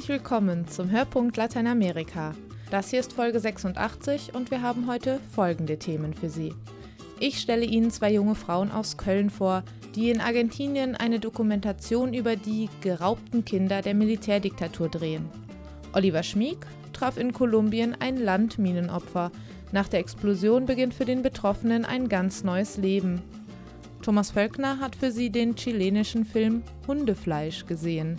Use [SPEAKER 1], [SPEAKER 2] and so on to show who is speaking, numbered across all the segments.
[SPEAKER 1] Herzlich willkommen zum Hörpunkt Lateinamerika. Das hier ist Folge 86 und wir haben heute folgende Themen für Sie. Ich stelle Ihnen zwei junge Frauen aus Köln vor, die in Argentinien eine Dokumentation über die geraubten Kinder der Militärdiktatur drehen. Oliver Schmieg traf in Kolumbien ein Landminenopfer. Nach der Explosion beginnt für den Betroffenen ein ganz neues Leben. Thomas Völkner hat für sie den chilenischen Film Hundefleisch gesehen.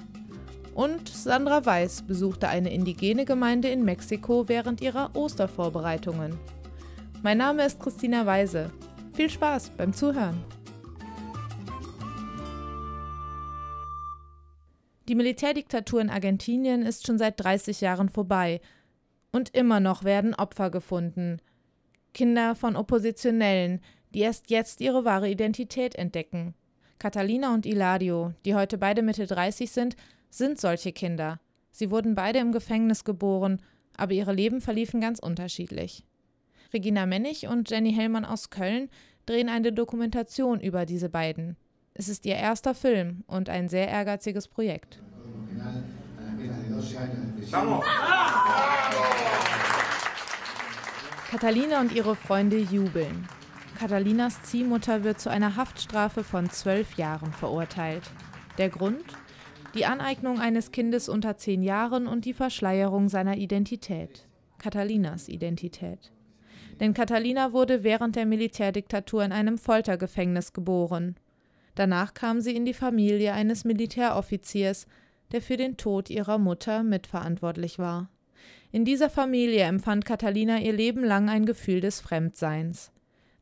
[SPEAKER 1] Und Sandra Weiß besuchte eine indigene Gemeinde in Mexiko während ihrer Ostervorbereitungen. Mein Name ist Christina Weise. Viel Spaß beim Zuhören. Die Militärdiktatur in Argentinien ist schon seit 30 Jahren vorbei. Und immer noch werden Opfer gefunden. Kinder von Oppositionellen, die erst jetzt ihre wahre Identität entdecken. Catalina und Iladio, die heute beide Mitte 30 sind, sind solche Kinder. Sie wurden beide im Gefängnis geboren, aber ihre Leben verliefen ganz unterschiedlich. Regina Mennig und Jenny Hellmann aus Köln drehen eine Dokumentation über diese beiden. Es ist ihr erster Film und ein sehr ehrgeiziges Projekt. Catalina und ihre Freunde jubeln. Catalinas Ziehmutter wird zu einer Haftstrafe von zwölf Jahren verurteilt. Der Grund? Die Aneignung eines Kindes unter zehn Jahren und die Verschleierung seiner Identität, Catalinas Identität. Denn Catalina wurde während der Militärdiktatur in einem Foltergefängnis geboren. Danach kam sie in die Familie eines Militäroffiziers, der für den Tod ihrer Mutter mitverantwortlich war. In dieser Familie empfand Catalina ihr Leben lang ein Gefühl des Fremdseins.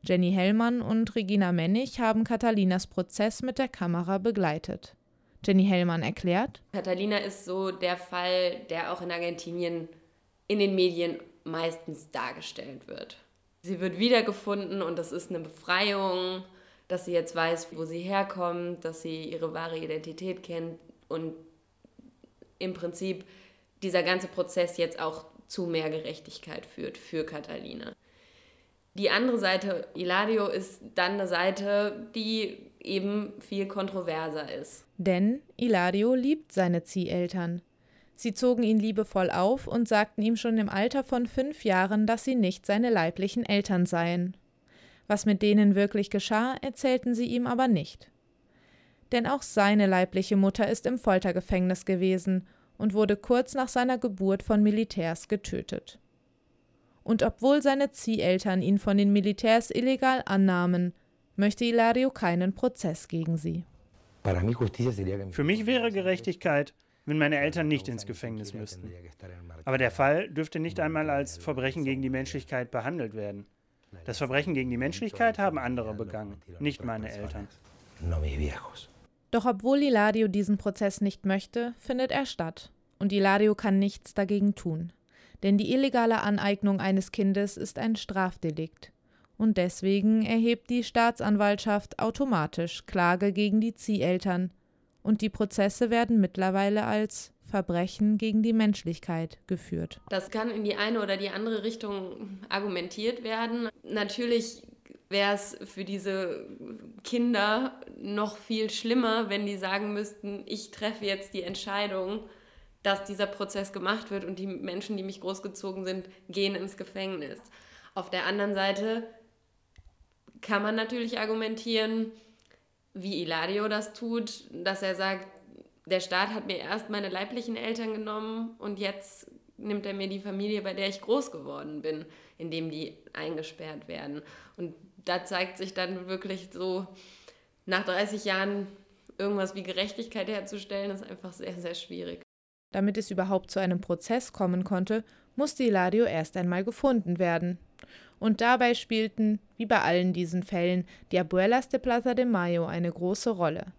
[SPEAKER 1] Jenny Hellmann und Regina Mennig haben Catalinas Prozess mit der Kamera begleitet. Jenny Hellmann erklärt.
[SPEAKER 2] Catalina ist so der Fall, der auch in Argentinien in den Medien meistens dargestellt wird. Sie wird wiedergefunden und das ist eine Befreiung, dass sie jetzt weiß, wo sie herkommt, dass sie ihre wahre Identität kennt und im Prinzip dieser ganze Prozess jetzt auch zu mehr Gerechtigkeit führt für Catalina. Die andere Seite, Iladio, ist dann eine Seite, die eben viel kontroverser ist.
[SPEAKER 1] Denn Ilario liebt seine Zieheltern. Sie zogen ihn liebevoll auf und sagten ihm schon im Alter von fünf Jahren, dass sie nicht seine leiblichen Eltern seien. Was mit denen wirklich geschah, erzählten sie ihm aber nicht. Denn auch seine leibliche Mutter ist im Foltergefängnis gewesen und wurde kurz nach seiner Geburt von Militärs getötet. Und obwohl seine Zieheltern ihn von den Militärs illegal annahmen, möchte Ilario keinen Prozess gegen sie.
[SPEAKER 3] Für mich wäre Gerechtigkeit, wenn meine Eltern nicht ins Gefängnis müssten. Aber der Fall dürfte nicht einmal als Verbrechen gegen die Menschlichkeit behandelt werden. Das Verbrechen gegen die Menschlichkeit haben andere begangen, nicht meine Eltern.
[SPEAKER 1] Doch obwohl Ilario diesen Prozess nicht möchte, findet er statt. Und Ilario kann nichts dagegen tun. Denn die illegale Aneignung eines Kindes ist ein Strafdelikt und deswegen erhebt die Staatsanwaltschaft automatisch Klage gegen die Zieheltern und die Prozesse werden mittlerweile als Verbrechen gegen die Menschlichkeit geführt.
[SPEAKER 2] Das kann in die eine oder die andere Richtung argumentiert werden. Natürlich wäre es für diese Kinder noch viel schlimmer, wenn die sagen müssten, ich treffe jetzt die Entscheidung, dass dieser Prozess gemacht wird und die Menschen, die mich großgezogen sind, gehen ins Gefängnis. Auf der anderen Seite kann man natürlich argumentieren, wie Ilario das tut, dass er sagt, der Staat hat mir erst meine leiblichen Eltern genommen und jetzt nimmt er mir die Familie, bei der ich groß geworden bin, indem die eingesperrt werden. Und da zeigt sich dann wirklich so, nach 30 Jahren irgendwas wie Gerechtigkeit herzustellen, ist einfach sehr, sehr schwierig.
[SPEAKER 1] Damit es überhaupt zu einem Prozess kommen konnte, musste Ilario erst einmal gefunden werden. Und dabei spielten, wie bei allen diesen Fällen, die Abuelas de Plaza de Mayo eine große Rolle.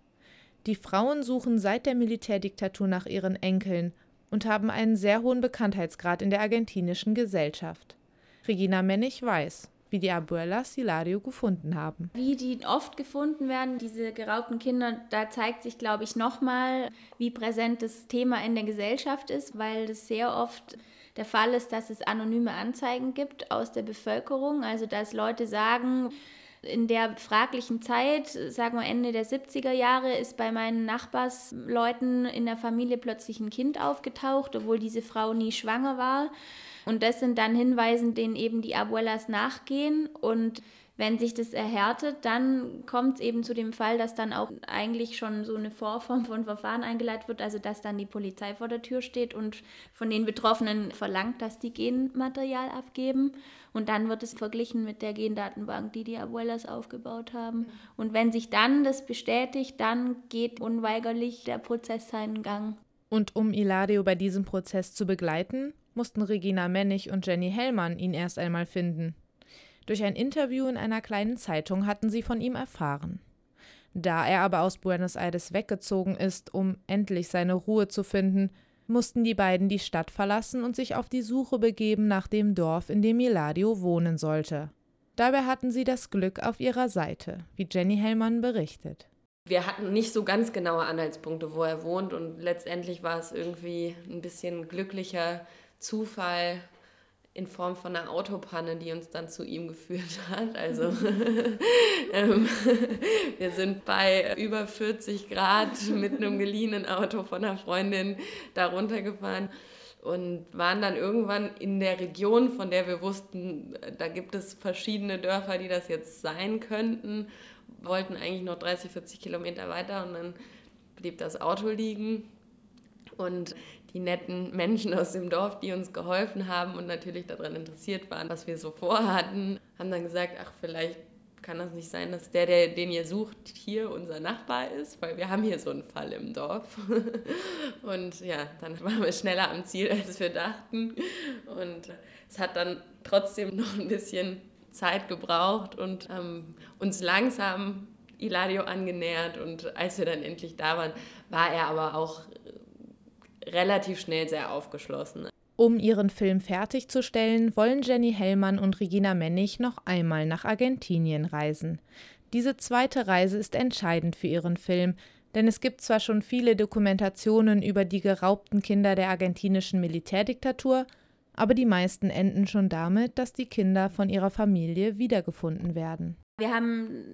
[SPEAKER 1] Die Frauen suchen seit der Militärdiktatur nach ihren Enkeln und haben einen sehr hohen Bekanntheitsgrad in der argentinischen Gesellschaft. Regina Mennig weiß, wie die Abuelas Hilario gefunden haben.
[SPEAKER 4] Wie die oft gefunden werden, diese geraubten Kinder, da zeigt sich, glaube ich, nochmal, wie präsent das Thema in der Gesellschaft ist, weil das sehr oft der Fall ist, dass es anonyme Anzeigen gibt aus der Bevölkerung, also dass Leute sagen, In der fraglichen Zeit, sagen wir Ende der 70er Jahre, ist bei meinen Nachbarsleuten in der Familie plötzlich ein Kind aufgetaucht, obwohl diese Frau nie schwanger war. Und das sind dann Hinweise, denen eben die Abuelas nachgehen. Und wenn sich das erhärtet, dann kommt es eben zu dem Fall, dass dann auch eigentlich schon so eine Vorform von Verfahren eingeleitet wird, also dass dann die Polizei vor der Tür steht und von den Betroffenen verlangt, dass die Genmaterial abgeben. Und dann wird es verglichen mit der Gendatenbank, die die Abuelas aufgebaut haben. Und wenn sich dann das bestätigt, dann geht unweigerlich der Prozess seinen Gang.
[SPEAKER 1] Und um Ilario bei diesem Prozess zu begleiten, mussten Regina Mennig und Jenny Hellmann ihn erst einmal finden. Durch ein Interview in einer kleinen Zeitung hatten sie von ihm erfahren. Da er aber aus Buenos Aires weggezogen ist, um endlich seine Ruhe zu finden, mussten die beiden die Stadt verlassen und sich auf die Suche begeben nach dem Dorf, in dem Miladio wohnen sollte. Dabei hatten sie das Glück auf ihrer Seite, wie Jenny Hellmann berichtet.
[SPEAKER 2] Wir hatten nicht so ganz genaue Anhaltspunkte, wo er wohnt und letztendlich war es irgendwie ein bisschen glücklicher Zufall, in Form von einer Autopanne, die uns dann zu ihm geführt hat. Also ähm, wir sind bei über 40 Grad mit einem geliehenen Auto von einer Freundin da runtergefahren und waren dann irgendwann in der Region, von der wir wussten, da gibt es verschiedene Dörfer, die das jetzt sein könnten, wollten eigentlich noch 30, 40 Kilometer weiter und dann blieb das Auto liegen und die netten Menschen aus dem Dorf, die uns geholfen haben und natürlich daran interessiert waren, was wir so vorhatten, haben dann gesagt, ach, vielleicht kann das nicht sein, dass der, der, den ihr sucht, hier unser Nachbar ist, weil wir haben hier so einen Fall im Dorf. Und ja, dann waren wir schneller am Ziel, als wir dachten. Und es hat dann trotzdem noch ein bisschen Zeit gebraucht und ähm, uns langsam Iladio angenähert. Und als wir dann endlich da waren, war er aber auch relativ schnell sehr aufgeschlossen.
[SPEAKER 1] Um ihren Film fertigzustellen, wollen Jenny Hellmann und Regina Mennig noch einmal nach Argentinien reisen. Diese zweite Reise ist entscheidend für ihren Film, denn es gibt zwar schon viele Dokumentationen über die geraubten Kinder der argentinischen Militärdiktatur, aber die meisten enden schon damit, dass die Kinder von ihrer Familie wiedergefunden werden.
[SPEAKER 4] Wir haben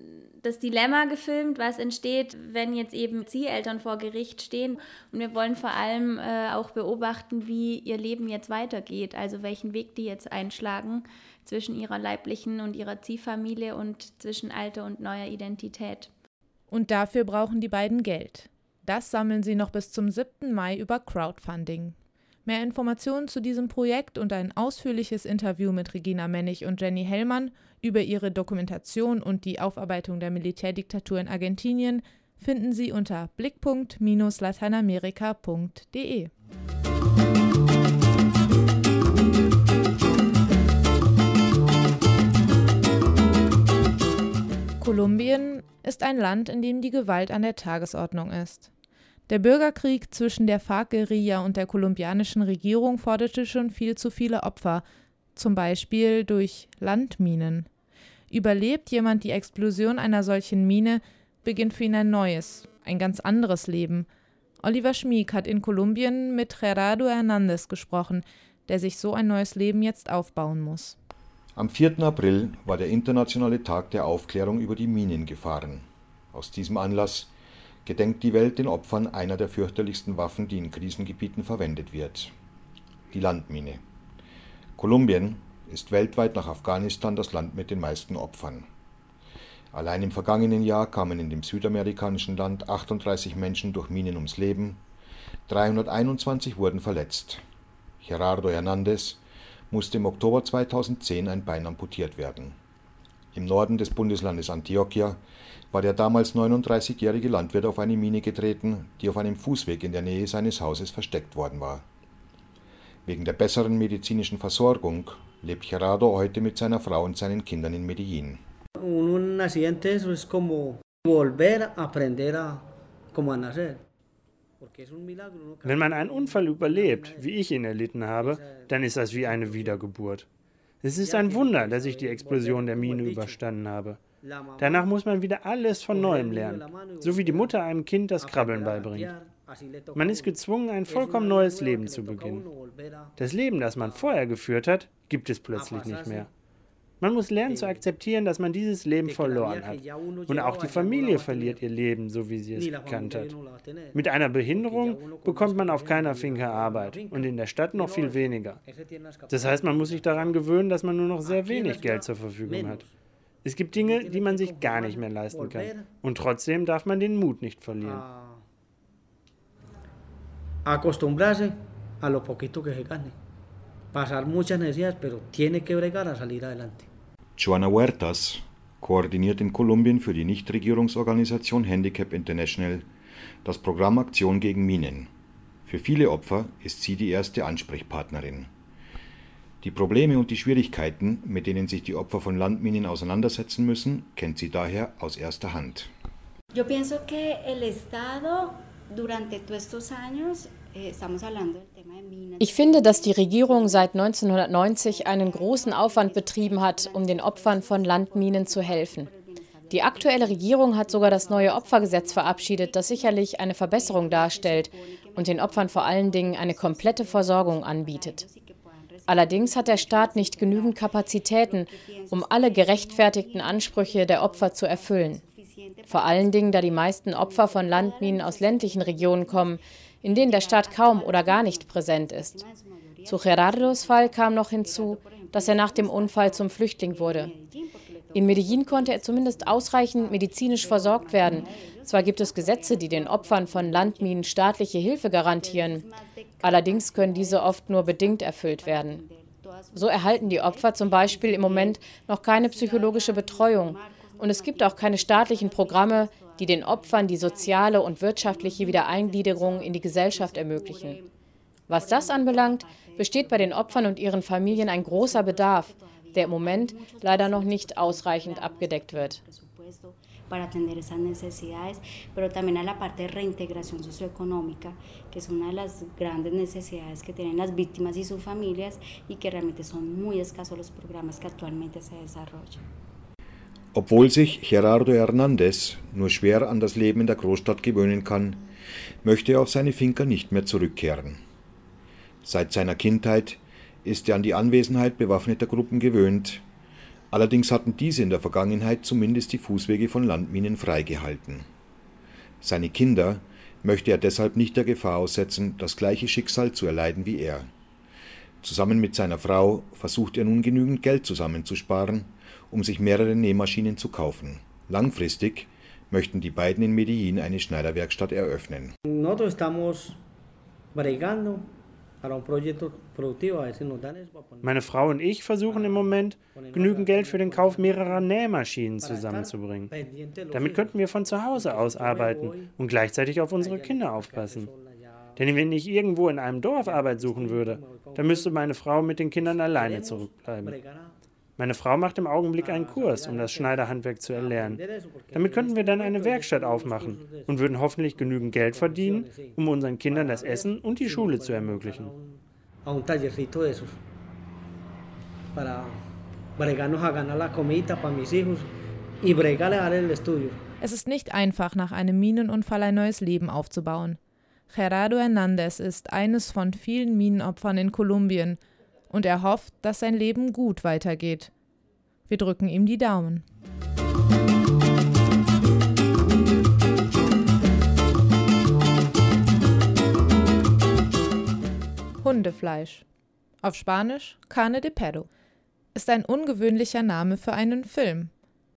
[SPEAKER 4] das Dilemma gefilmt, was entsteht, wenn jetzt eben Zieheltern vor Gericht stehen. Und wir wollen vor allem äh, auch beobachten, wie ihr Leben jetzt weitergeht, also welchen Weg die jetzt einschlagen zwischen ihrer leiblichen und ihrer Ziehfamilie und zwischen alter und neuer Identität.
[SPEAKER 1] Und dafür brauchen die beiden Geld. Das sammeln sie noch bis zum 7. Mai über Crowdfunding. Mehr Informationen zu diesem Projekt und ein ausführliches Interview mit Regina Mennig und Jenny Hellmann über ihre Dokumentation und die Aufarbeitung der Militärdiktatur in Argentinien finden Sie unter blickpunkt-lateinamerika.de. Kolumbien ist ein Land, in dem die Gewalt an der Tagesordnung ist. Der Bürgerkrieg zwischen der FARC-Guerilla und der kolumbianischen Regierung forderte schon viel zu viele Opfer, zum Beispiel durch Landminen. Überlebt jemand die Explosion einer solchen Mine, beginnt für ihn ein neues, ein ganz anderes Leben. Oliver Schmieg hat in Kolumbien mit Gerardo Hernández gesprochen, der sich so ein neues Leben jetzt aufbauen muss.
[SPEAKER 5] Am 4. April war der internationale Tag der Aufklärung über die Minengefahren. Aus diesem Anlass gedenkt die Welt den Opfern einer der fürchterlichsten Waffen, die in Krisengebieten verwendet wird. Die Landmine. Kolumbien ist weltweit nach Afghanistan das Land mit den meisten Opfern. Allein im vergangenen Jahr kamen in dem südamerikanischen Land 38 Menschen durch Minen ums Leben, 321 wurden verletzt. Gerardo Hernández musste im Oktober 2010 ein Bein amputiert werden. Im Norden des Bundeslandes Antioquia war der damals 39-jährige Landwirt auf eine Mine getreten, die auf einem Fußweg in der Nähe seines Hauses versteckt worden war. Wegen der besseren medizinischen Versorgung lebt Gerardo heute mit seiner Frau und seinen Kindern in Medellin. Un accidente es como volver a aprender a,
[SPEAKER 3] como a nacer. Wenn man einen Unfall überlebt, wie ich ihn erlitten habe, dann ist das wie eine Wiedergeburt. Es ist ein Wunder, dass ich die Explosion der Mine überstanden habe. Danach muss man wieder alles von neuem lernen, so wie die Mutter einem Kind das Krabbeln beibringt. Man ist gezwungen, ein vollkommen neues Leben zu beginnen. Das Leben, das man vorher geführt hat, gibt es plötzlich nicht mehr. Man muss lernen zu akzeptieren, dass man dieses Leben verloren hat. Und auch die Familie verliert ihr Leben, so wie sie es gekannt hat. Mit einer Behinderung bekommt man auf keiner Finca Arbeit und in der Stadt noch viel weniger. Das heißt, man muss sich daran gewöhnen, dass man nur noch sehr wenig Geld zur Verfügung hat. Es gibt Dinge, die man sich gar nicht mehr leisten kann. Und trotzdem darf man den Mut nicht verlieren. Acostumbrarse a lo poquito que se gane. Pasar muchas necesidades, pero tiene que bregar a salir adelante.
[SPEAKER 5] Joana Huertas koordiniert in Kolumbien für die Nichtregierungsorganisation Handicap International das Programm Aktion gegen Minen. Für viele Opfer ist sie die erste Ansprechpartnerin. Die Probleme und die Schwierigkeiten, mit denen sich die Opfer von Landminen auseinandersetzen müssen, kennt sie daher aus erster Hand.
[SPEAKER 6] Eh, ich finde, dass die Regierung seit 1990 einen großen Aufwand betrieben hat, um den Opfern von Landminen zu helfen. Die aktuelle Regierung hat sogar das neue Opfergesetz verabschiedet, das sicherlich eine Verbesserung darstellt und den Opfern vor allen Dingen eine komplette Versorgung anbietet. Allerdings hat der Staat nicht genügend Kapazitäten, um alle gerechtfertigten Ansprüche der Opfer zu erfüllen. Vor allen Dingen, da die meisten Opfer von Landminen aus ländlichen Regionen kommen, in denen der Staat kaum oder gar nicht präsent ist. Zu Gerardos Fall kam noch hinzu, dass er nach dem Unfall zum Flüchtling wurde. In Medellin konnte er zumindest ausreichend medizinisch versorgt werden. Zwar gibt es Gesetze, die den Opfern von Landminen staatliche Hilfe garantieren, allerdings können diese oft nur bedingt erfüllt werden. So erhalten die Opfer zum Beispiel im Moment noch keine psychologische Betreuung und es gibt auch keine staatlichen Programme, die den Opfern die soziale und wirtschaftliche Wiedereingliederung in die Gesellschaft ermöglichen. Was das anbelangt, besteht bei den Opfern und ihren Familien ein großer Bedarf, der im Moment leider noch nicht ausreichend abgedeckt wird. Para atender esas necesidades, pero también a la parte de reintegración socioeconómica, que es una de las grandes necesidades que tienen las víctimas y sus familias y que realmente son muy escasos los programas que actualmente se desarrollan.
[SPEAKER 5] Obwohl sich Gerardo Hernández nur schwer an das Leben in der Großstadt gewöhnen kann, möchte er auf seine Finca nicht mehr zurückkehren. Seit seiner Kindheit ist er an die Anwesenheit bewaffneter Gruppen gewöhnt, allerdings hatten diese in der Vergangenheit zumindest die Fußwege von Landminen freigehalten. Seine Kinder möchte er deshalb nicht der Gefahr aussetzen, das gleiche Schicksal zu erleiden wie er. Zusammen mit seiner Frau versucht er nun genügend Geld zusammenzusparen, um sich mehrere Nähmaschinen zu kaufen. Langfristig möchten die beiden in Medellin eine Schneiderwerkstatt eröffnen.
[SPEAKER 3] Meine Frau und ich versuchen im Moment, genügend Geld für den Kauf mehrerer Nähmaschinen zusammenzubringen. Damit könnten wir von zu Hause aus arbeiten und gleichzeitig auf unsere Kinder aufpassen. Denn wenn ich irgendwo in einem Dorf Arbeit suchen würde, dann müsste meine Frau mit den Kindern alleine zurückbleiben. Meine Frau macht im Augenblick einen Kurs, um das Schneiderhandwerk zu erlernen. Damit könnten wir dann eine Werkstatt aufmachen und würden hoffentlich genügend Geld verdienen, um unseren Kindern das Essen und die Schule zu ermöglichen.
[SPEAKER 1] Es ist nicht einfach, nach einem Minenunfall ein neues Leben aufzubauen. Gerardo Hernández ist eines von vielen Minenopfern in Kolumbien und er hofft, dass sein Leben gut weitergeht. Wir drücken ihm die Daumen. Hundefleisch. Auf Spanisch Carne de Perro. Ist ein ungewöhnlicher Name für einen Film.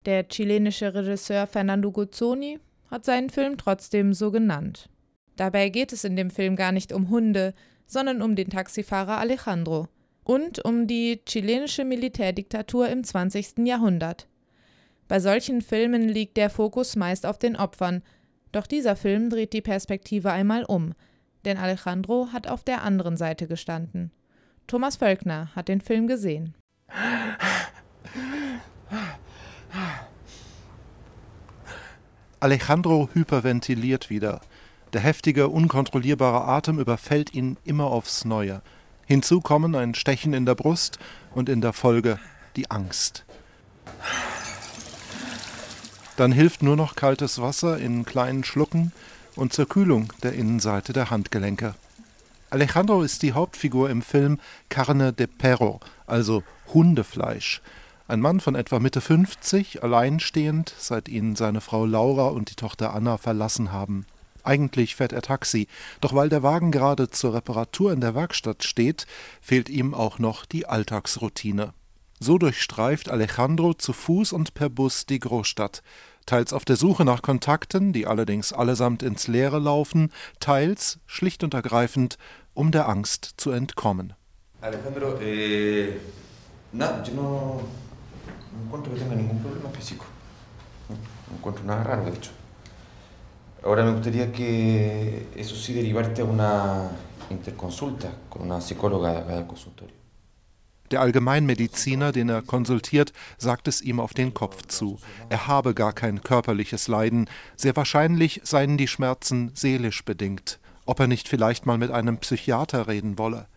[SPEAKER 1] Der chilenische Regisseur Fernando Guzzoni hat seinen Film trotzdem so genannt. Dabei geht es in dem Film gar nicht um Hunde, sondern um den Taxifahrer Alejandro, und um die chilenische Militärdiktatur im 20. Jahrhundert. Bei solchen Filmen liegt der Fokus meist auf den Opfern, doch dieser Film dreht die Perspektive einmal um, denn Alejandro hat auf der anderen Seite gestanden. Thomas Völkner hat den Film gesehen.
[SPEAKER 7] Alejandro hyperventiliert wieder. Der heftige, unkontrollierbare Atem überfällt ihn immer aufs Neue. Hinzu kommen ein Stechen in der Brust und in der Folge die Angst. Dann hilft nur noch kaltes Wasser in kleinen Schlucken und zur Kühlung der Innenseite der Handgelenke. Alejandro ist die Hauptfigur im Film Carne de Perro, also Hundefleisch. Ein Mann von etwa Mitte 50, alleinstehend, seit ihn seine Frau Laura und die Tochter Anna verlassen haben. Eigentlich fährt er Taxi, doch weil der Wagen gerade zur Reparatur in der Werkstatt steht, fehlt ihm auch noch die Alltagsroutine. So durchstreift Alejandro zu Fuß und per Bus die Großstadt, teils auf der Suche nach Kontakten, die allerdings allesamt ins Leere laufen, teils, schlicht und ergreifend, um der Angst zu entkommen. Alejandro, eh, na, yo no, no encuentro que tenga ningún problema físico. No encuentro nada raro, de hecho. Ahora me gustaría que, eso sí, derivarte a una interconsulta con una psicóloga al consultorio. Der Allgemeinmediziner, den er konsultiert, sagt es ihm auf den Kopf zu. Er habe gar kein körperliches Leiden. Sehr wahrscheinlich seien die Schmerzen seelisch bedingt. Ob er nicht vielleicht mal mit einem Psychiater reden wolle.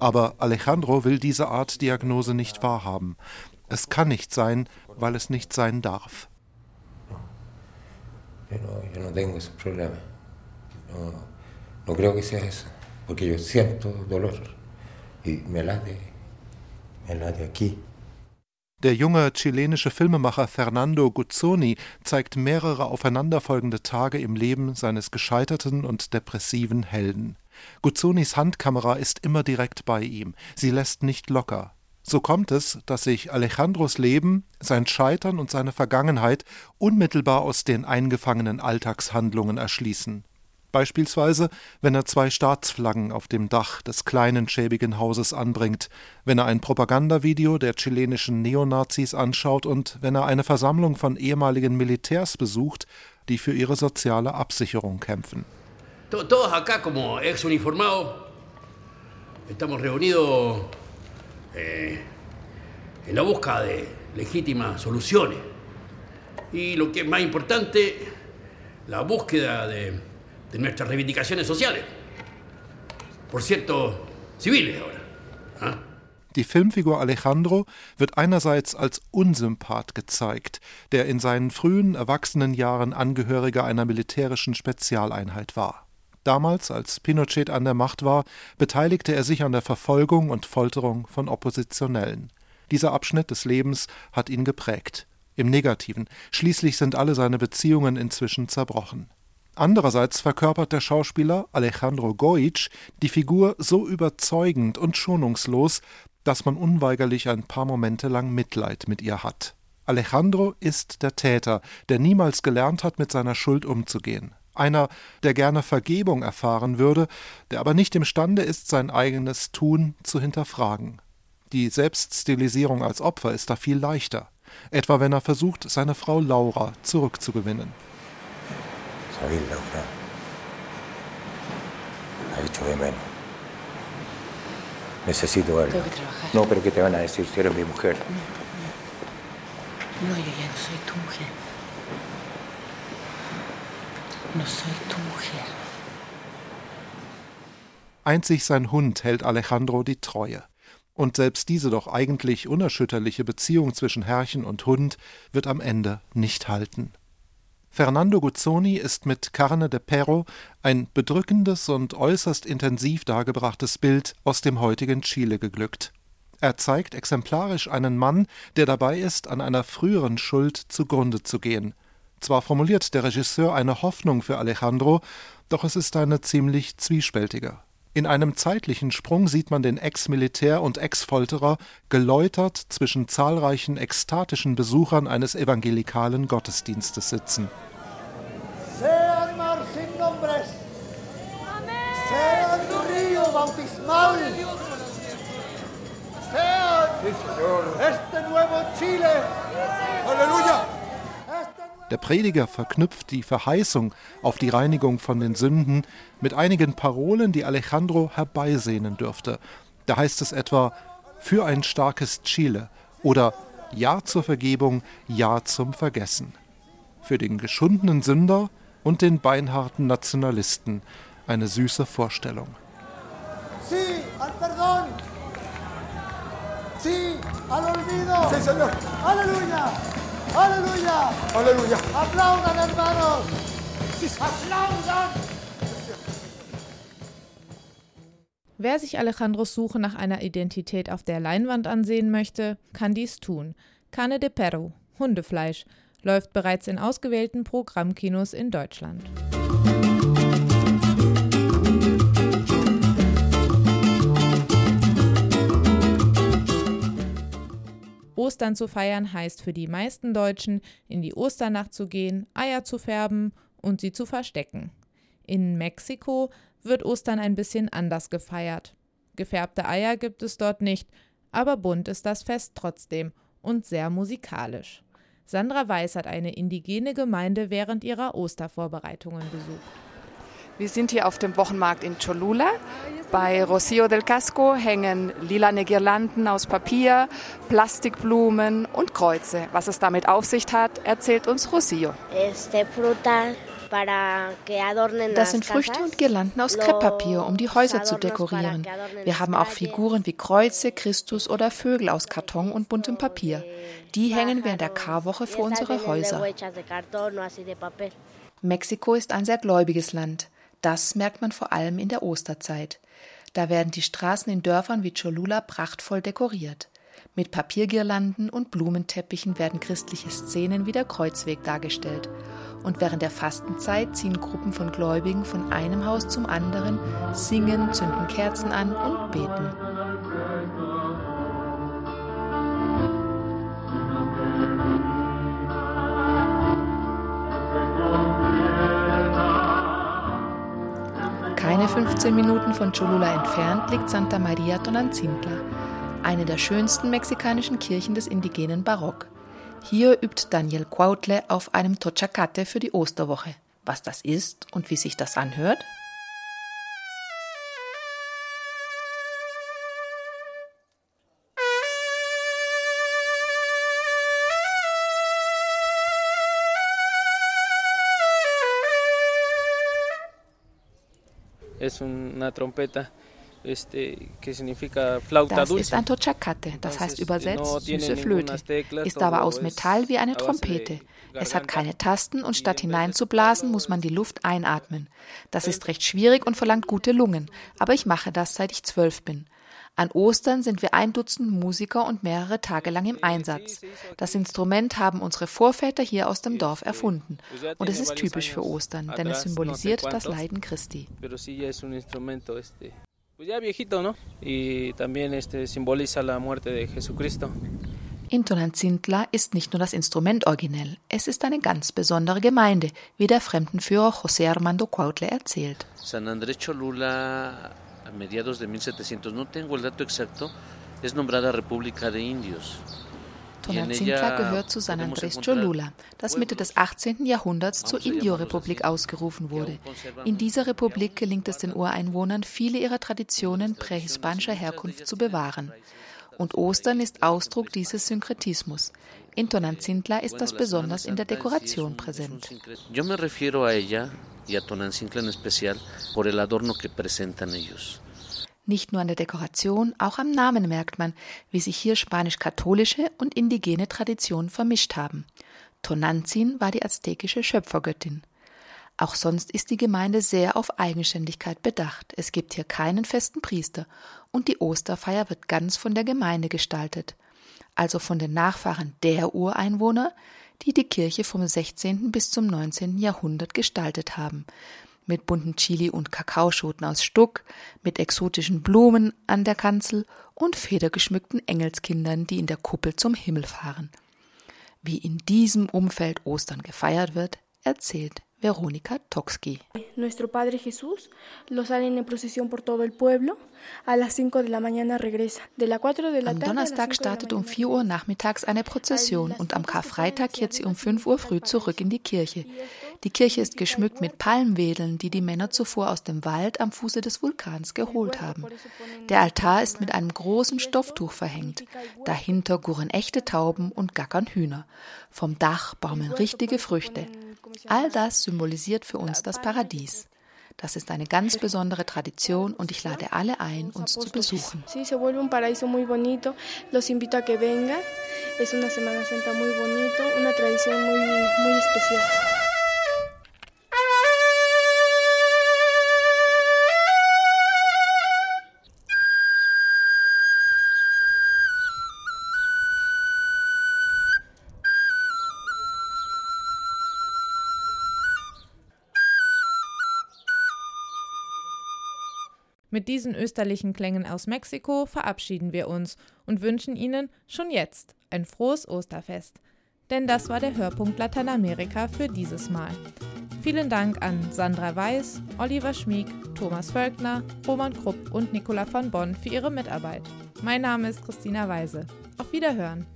[SPEAKER 7] Aber Alejandro will diese Art Diagnose nicht wahrhaben. Es kann nicht sein, weil es nicht sein darf. Yo no, yo no tengo ese problema. No, no creo que sea eso, porque yo siento dolor y me late, me late aquí. Der junge chilenische Filmemacher Fernando Guzzoni zeigt mehrere aufeinanderfolgende Tage im Leben seines gescheiterten und depressiven Helden. Guzzonis Handkamera ist immer direkt bei ihm. Sie lässt nicht locker. So kommt es, dass sich Alejandros Leben, sein Scheitern und seine Vergangenheit unmittelbar aus den eingefangenen Alltagshandlungen erschließen. Beispielsweise, wenn er zwei Staatsflaggen auf dem Dach des kleinen schäbigen Hauses anbringt, wenn er ein Propagandavideo der chilenischen Neonazis anschaut und wenn er eine Versammlung von ehemaligen Militärs besucht, die für ihre soziale Absicherung kämpfen. Todos acá como ex uniformados estamos reunidos eh, en la búsqueda de legítimas soluciones. Y lo que es más importante, la búsqueda de, de nuestras reivindicaciones sociales. Por cierto, civiles ahora. ¿ah? Die Filmfigur Alejandro wird einerseits als Unsympath gezeigt, der in seinen frühen erwachsenen Jahren Angehöriger einer militärischen Spezialeinheit war. Damals, als Pinochet an der Macht war, beteiligte er sich an der Verfolgung und Folterung von Oppositionellen. Dieser Abschnitt des Lebens hat ihn geprägt. Im Negativen. Schließlich sind alle seine Beziehungen inzwischen zerbrochen. Andererseits verkörpert der Schauspieler Alejandro Goic die Figur so überzeugend und schonungslos, dass man unweigerlich ein paar Momente lang Mitleid mit ihr hat. Alejandro ist der Täter, der niemals gelernt hat, mit seiner Schuld umzugehen einer, der gerne Vergebung erfahren würde, der aber nicht imstande ist, sein eigenes Tun zu hinterfragen. Die Selbststilisierung als Opfer ist da viel leichter, etwa wenn er versucht, seine Frau Laura zurückzugewinnen. Sorry, Laura. Ha hecho de menos. Necesito algo. No, pero ¿qué te van a decir si eres mi mujer? No, yo ya no soy tu mujer. No soy tu mujer. Einzig sein Hund hält Alejandro die Treue. Und selbst diese doch eigentlich unerschütterliche Beziehung zwischen Herrchen und Hund wird am Ende nicht halten. Fernando Guzzoni ist mit Carne de Perro ein bedrückendes und äußerst intensiv dargebrachtes Bild aus dem heutigen Chile geglückt. Er zeigt exemplarisch einen Mann, der dabei ist, an einer früheren Schuld zugrunde zu gehen – zwar formuliert der Regisseur eine Hoffnung für Alejandro, doch es ist eine ziemlich zwiespältige. In einem zeitlichen Sprung sieht man den Ex-Militär und Ex-Folterer geläutert zwischen zahlreichen ekstatischen Besuchern eines evangelikalen Gottesdienstes sitzen. Sean sin nombres. Sean río bautismal. Sean este nuevo Chile. Halleluja. Der Prediger verknüpft die Verheißung auf die Reinigung von den Sünden mit einigen Parolen, die Alejandro herbeisehnen dürfte. Da heißt es etwa für ein starkes Chile oder Ja zur Vergebung, Ja zum Vergessen. Für den geschundenen Sünder und den beinharten Nationalisten eine süße Vorstellung. Sí, al perdón. Sí, al olvido. Sí, señor. Halleluja. Halleluja! Halleluja! Applauden, hermanos! Applauden!
[SPEAKER 1] Wer sich Alejandros Suche nach einer Identität auf der Leinwand ansehen möchte, kann dies tun. Cane de Perro, Hundefleisch, läuft bereits in ausgewählten Programmkinos in Deutschland. Ostern zu feiern heißt für die meisten Deutschen, in die Osternacht zu gehen, Eier zu färben und sie zu verstecken. In Mexiko wird Ostern ein bisschen anders gefeiert. Gefärbte Eier gibt es dort nicht, aber bunt ist das Fest trotzdem und sehr musikalisch. Sandra Weiß hat eine indigene Gemeinde während ihrer Ostervorbereitungen besucht.
[SPEAKER 8] Wir sind hier auf dem Wochenmarkt in Cholula. Bei Rocio del Casco hängen lilane Girlanden aus Papier, Plastikblumen und Kreuze. Was es damit auf sich hat, erzählt uns Rocio.
[SPEAKER 9] Das sind Früchte und Girlanden aus Krepppapier, um die Häuser zu dekorieren. Wir haben auch Figuren wie Kreuze, Christus oder Vögel aus Karton und buntem Papier. Die hängen während der Karwoche vor unsere Häuser. Mexiko ist ein sehr gläubiges Land. Das merkt man vor allem in der Osterzeit. Da werden die Straßen in Dörfern wie Cholula prachtvoll dekoriert. Mit Papiergirlanden und Blumenteppichen werden christliche Szenen wie der Kreuzweg dargestellt. Und während der Fastenzeit ziehen Gruppen von Gläubigen von einem Haus zum anderen, singen, zünden Kerzen an und beten. 15 Minuten von Cholula entfernt liegt Santa Maria Tonantzintla, eine der schönsten mexikanischen Kirchen des indigenen Barock. Hier übt Daniel Cuautle auf einem Tochacate für die Osterwoche. Was das ist und wie sich das anhört?
[SPEAKER 10] Es una trompeta. Das
[SPEAKER 9] ist ein Tochacate, das heißt übersetzt süße Flöte, ist aber aus Metall wie eine Trompete. Es hat keine Tasten und statt hineinzublasen muss man die Luft einatmen. Das ist recht schwierig und verlangt gute Lungen, aber ich mache das seit ich zwölf bin. An Ostern sind wir ein Dutzend Musiker und mehrere Tage lang im Einsatz. Das Instrument haben unsere Vorväter hier aus dem Dorf erfunden. Und es ist typisch für Ostern, denn es symbolisiert das Leiden Christi. In Tonantzintla ist nicht nur das Instrument originell, es ist eine ganz besondere Gemeinde, wie der Fremdenführer José Armando Cuautle erzählt. San Andrés Cholula a mediados de 1700, no tengo el dato exacto, es nombrada República de Indios. Tonantzintla gehört zu San Andrés Cholula, das Mitte des 18. Jahrhunderts zur Indio-Republik ausgerufen wurde. In dieser Republik gelingt es den Ureinwohnern, viele ihrer Traditionen prähispanischer Herkunft zu bewahren. Und Ostern ist Ausdruck dieses Synkretismus. In Tonantzintla ist das besonders in der Dekoration präsent. Yo me refiero a ella y a Tonantzintla en especial por el adorno que presentan ellos. Nicht nur an der Dekoration, auch am Namen merkt man, wie sich hier spanisch-katholische und indigene Traditionen vermischt haben. Tonantzin war die aztekische Schöpfergöttin. Auch sonst ist die Gemeinde sehr auf Eigenständigkeit bedacht. Es gibt hier keinen festen Priester und die Osterfeier wird ganz von der Gemeinde gestaltet, also von den Nachfahren der Ureinwohner, die die Kirche vom 16. bis zum 19. Jahrhundert gestaltet haben, mit bunten Chili- und Kakaoschoten aus Stuck, mit exotischen Blumen an der Kanzel und federgeschmückten Engelskindern, die in der Kuppel zum Himmel fahren. Wie in diesem Umfeld Ostern gefeiert wird, erzählt Veronika Toxki. Nuestro Padre Jesús lo salen en procesión por todo el pueblo. A las 5 de la mañana regresa. De la 4 de la Am Donnerstag startet um 4 Uhr nachmittags eine Prozession und am Karfreitag kehrt sie um 5 Uhr früh zurück in die Kirche. Die Kirche ist geschmückt mit Palmwedeln, die die Männer zuvor aus dem Wald am Fuße des Vulkans geholt haben. Der Altar ist mit einem großen Stofftuch verhängt. Dahinter gurren echte Tauben und gackern Hühner. Vom Dach baumeln richtige Früchte. All das symbolisiert für uns das Paradies. Das ist eine ganz besondere Tradition und ich lade alle ein, uns zu besuchen. Es una Semana Santa muy bonito, una tradición muy, muy especial.
[SPEAKER 1] Mit diesen österlichen Klängen aus Mexiko verabschieden wir uns und wünschen Ihnen schon jetzt ein frohes Osterfest. Denn das war der Hörpunkt Lateinamerika für dieses Mal. Vielen Dank an Sandra Weiß, Oliver Schmieg, Thomas Völkner, Roman Krupp und Nicola von Bonn für ihre Mitarbeit. Mein Name ist Christina Weise. Auf Wiederhören!